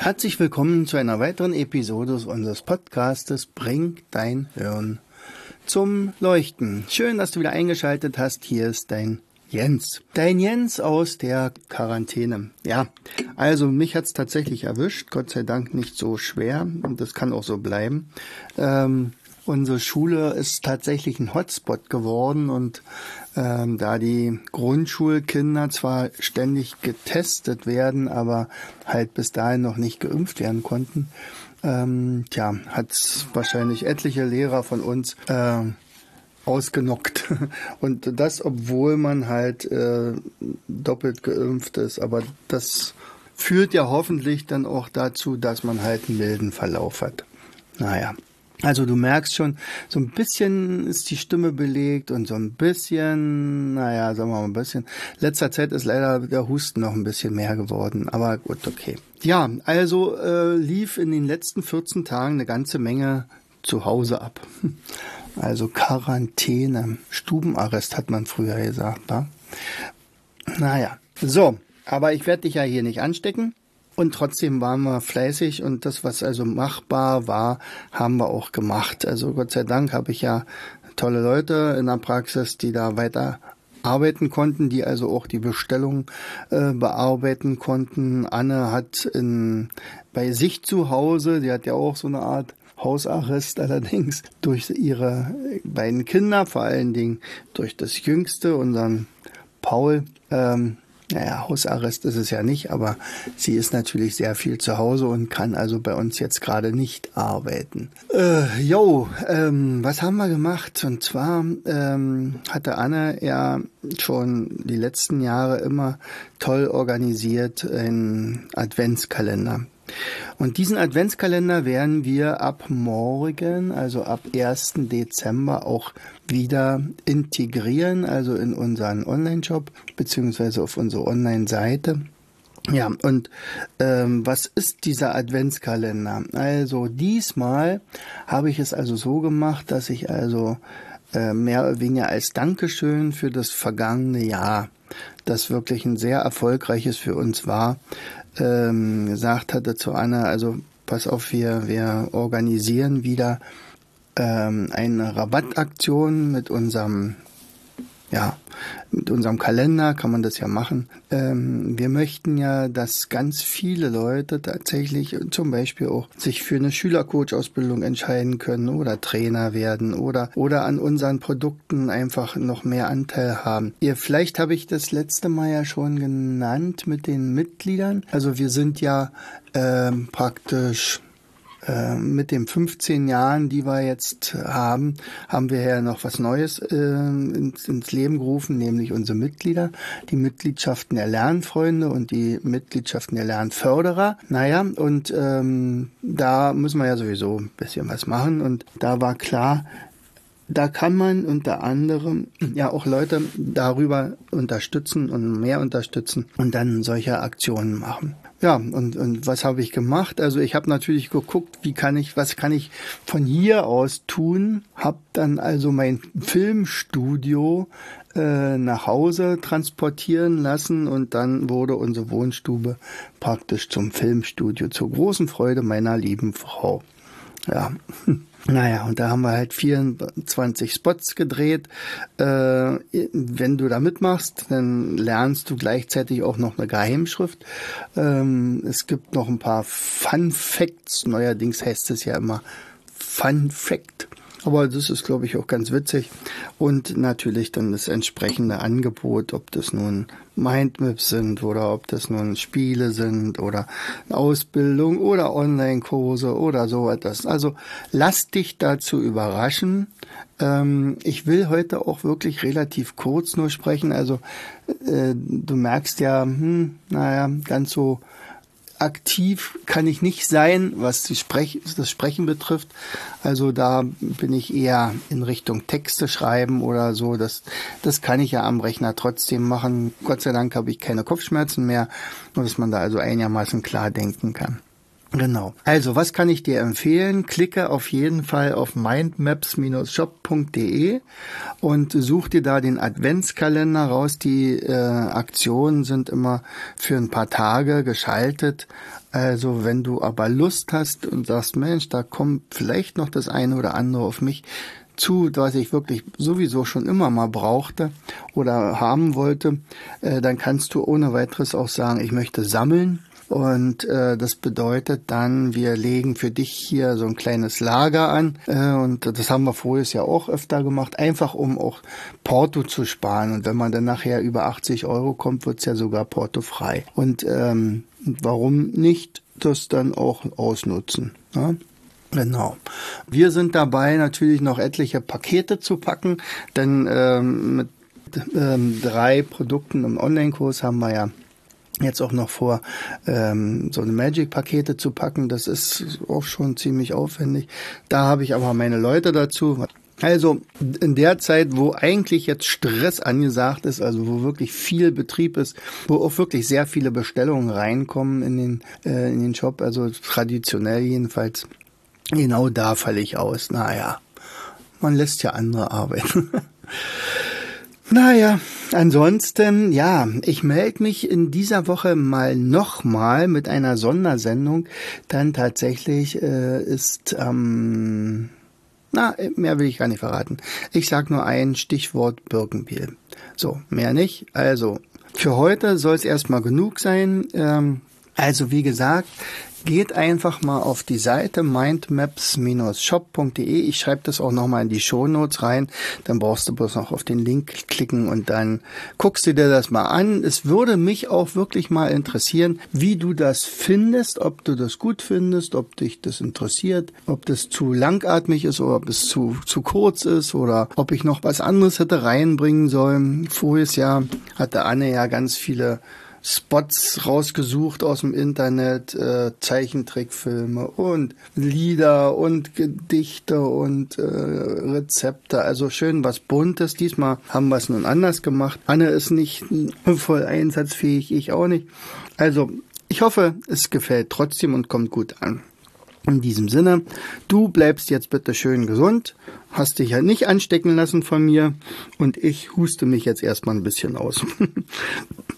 Herzlich willkommen zu einer weiteren Episode unseres Podcastes Bring dein Hirn zum Leuchten. Schön, dass du wieder eingeschaltet hast. Hier ist dein Jens. Dein Jens aus der Quarantäne. Ja, also mich hat's tatsächlich erwischt. Gott sei Dank nicht so schwer. Und das kann auch so bleiben. Ähm, unsere Schule ist tatsächlich ein Hotspot geworden und ähm, da die Grundschulkinder zwar ständig getestet werden, aber halt bis dahin noch nicht geimpft werden konnten, ähm, tja, hat wahrscheinlich etliche Lehrer von uns äh, ausgenockt. Und das, obwohl man halt äh, doppelt geimpft ist. Aber das führt ja hoffentlich dann auch dazu, dass man halt einen milden Verlauf hat. Naja. Also du merkst schon, so ein bisschen ist die Stimme belegt und so ein bisschen, naja, sagen wir mal ein bisschen. Letzter Zeit ist leider der Husten noch ein bisschen mehr geworden, aber gut, okay. Ja, also äh, lief in den letzten 14 Tagen eine ganze Menge zu Hause ab. Also Quarantäne, Stubenarrest hat man früher gesagt. Ne? Naja, so, aber ich werde dich ja hier nicht anstecken. Und trotzdem waren wir fleißig und das, was also machbar war, haben wir auch gemacht. Also Gott sei Dank habe ich ja tolle Leute in der Praxis, die da weiter arbeiten konnten, die also auch die Bestellung äh, bearbeiten konnten. Anne hat in, bei sich zu Hause, die hat ja auch so eine Art Hausarrest allerdings durch ihre beiden Kinder, vor allen Dingen durch das Jüngste, unseren Paul, ähm, naja, Hausarrest ist es ja nicht, aber sie ist natürlich sehr viel zu Hause und kann also bei uns jetzt gerade nicht arbeiten. Äh, jo, ähm, was haben wir gemacht? Und zwar ähm, hatte Anne ja schon die letzten Jahre immer toll organisiert einen Adventskalender. Und diesen Adventskalender werden wir ab morgen, also ab 1. Dezember, auch wieder integrieren, also in unseren Online-Shop beziehungsweise auf unsere Online-Seite. Ja, und ähm, was ist dieser Adventskalender? Also diesmal habe ich es also so gemacht, dass ich also äh, mehr oder weniger als Dankeschön für das vergangene Jahr, das wirklich ein sehr erfolgreiches für uns war, ähm, gesagt hatte zu Anna, also pass auf, wir, wir organisieren wieder ähm, eine Rabattaktion mit unserem ja, mit unserem Kalender kann man das ja machen. Ähm, wir möchten ja, dass ganz viele Leute tatsächlich zum Beispiel auch sich für eine Schülercoach-Ausbildung entscheiden können oder Trainer werden oder, oder an unseren Produkten einfach noch mehr Anteil haben. Ihr, vielleicht habe ich das letzte Mal ja schon genannt mit den Mitgliedern. Also wir sind ja ähm, praktisch äh, mit den 15 Jahren, die wir jetzt haben, haben wir ja noch was Neues äh, ins, ins, Leben gerufen, nämlich unsere Mitglieder, die Mitgliedschaften der Lernfreunde und die Mitgliedschaften der Lernförderer. Naja, und ähm, da müssen wir ja sowieso ein bisschen was machen und da war klar, da kann man unter anderem ja auch Leute darüber unterstützen und mehr unterstützen und dann solche Aktionen machen. Ja, und, und was habe ich gemacht? Also ich habe natürlich geguckt, wie kann ich, was kann ich von hier aus tun? Hab dann also mein Filmstudio äh, nach Hause transportieren lassen und dann wurde unsere Wohnstube praktisch zum Filmstudio zur großen Freude meiner lieben Frau. Ja. Naja, und da haben wir halt 24 Spots gedreht. Äh, wenn du da mitmachst, dann lernst du gleichzeitig auch noch eine Geheimschrift. Ähm, es gibt noch ein paar Fun Facts. Neuerdings heißt es ja immer Fun Fact. Aber das ist, glaube ich, auch ganz witzig. Und natürlich dann das entsprechende Angebot, ob das nun Mindmaps sind oder ob das nun Spiele sind oder Ausbildung oder Online-Kurse oder so etwas. Also lass dich dazu überraschen. Ähm, ich will heute auch wirklich relativ kurz nur sprechen. Also äh, du merkst ja, hm, naja, ganz so aktiv kann ich nicht sein, was Sprech das Sprechen betrifft. Also da bin ich eher in Richtung Texte schreiben oder so. Das, das kann ich ja am Rechner trotzdem machen. Gott sei Dank habe ich keine Kopfschmerzen mehr, dass man da also einigermaßen klar denken kann. Genau. Also, was kann ich dir empfehlen? Klicke auf jeden Fall auf mindmaps-shop.de und such dir da den Adventskalender raus. Die äh, Aktionen sind immer für ein paar Tage geschaltet. Also, wenn du aber Lust hast und sagst, Mensch, da kommt vielleicht noch das eine oder andere auf mich zu, was ich wirklich sowieso schon immer mal brauchte oder haben wollte, äh, dann kannst du ohne weiteres auch sagen, ich möchte sammeln und äh, das bedeutet dann, wir legen für dich hier so ein kleines Lager an. Äh, und das haben wir vorher ja auch öfter gemacht, einfach um auch Porto zu sparen. Und wenn man dann nachher über 80 Euro kommt, wird's ja sogar portofrei. Und ähm, warum nicht das dann auch ausnutzen? Ne? Genau. Wir sind dabei, natürlich noch etliche Pakete zu packen, denn ähm, mit ähm, drei Produkten im Online-Kurs haben wir ja jetzt auch noch vor, ähm, so eine Magic-Pakete zu packen. Das ist auch schon ziemlich aufwendig. Da habe ich aber meine Leute dazu. Also in der Zeit, wo eigentlich jetzt Stress angesagt ist, also wo wirklich viel Betrieb ist, wo auch wirklich sehr viele Bestellungen reinkommen in den, äh, in den Shop, also traditionell jedenfalls, genau da falle ich aus. Naja, man lässt ja andere arbeiten. Naja, ansonsten, ja, ich melde mich in dieser Woche mal nochmal mit einer Sondersendung. Dann tatsächlich äh, ist, ähm, na, mehr will ich gar nicht verraten. Ich sag nur ein Stichwort Birkenbiel. So, mehr nicht. Also, für heute soll es erstmal genug sein. Ähm, also, wie gesagt, Geht einfach mal auf die Seite mindmaps-shop.de. Ich schreibe das auch nochmal in die Shownotes rein. Dann brauchst du bloß noch auf den Link klicken und dann guckst du dir das mal an. Es würde mich auch wirklich mal interessieren, wie du das findest, ob du das gut findest, ob dich das interessiert, ob das zu langatmig ist oder ob es zu, zu kurz ist oder ob ich noch was anderes hätte reinbringen sollen. Voriges Jahr hatte Anne ja ganz viele Spots rausgesucht aus dem Internet, äh, Zeichentrickfilme und Lieder und Gedichte und äh, Rezepte. Also schön was Buntes. Diesmal haben wir es nun anders gemacht. Anne ist nicht voll einsatzfähig, ich auch nicht. Also ich hoffe, es gefällt trotzdem und kommt gut an. In diesem Sinne, du bleibst jetzt bitte schön gesund, hast dich ja nicht anstecken lassen von mir und ich huste mich jetzt erstmal ein bisschen aus.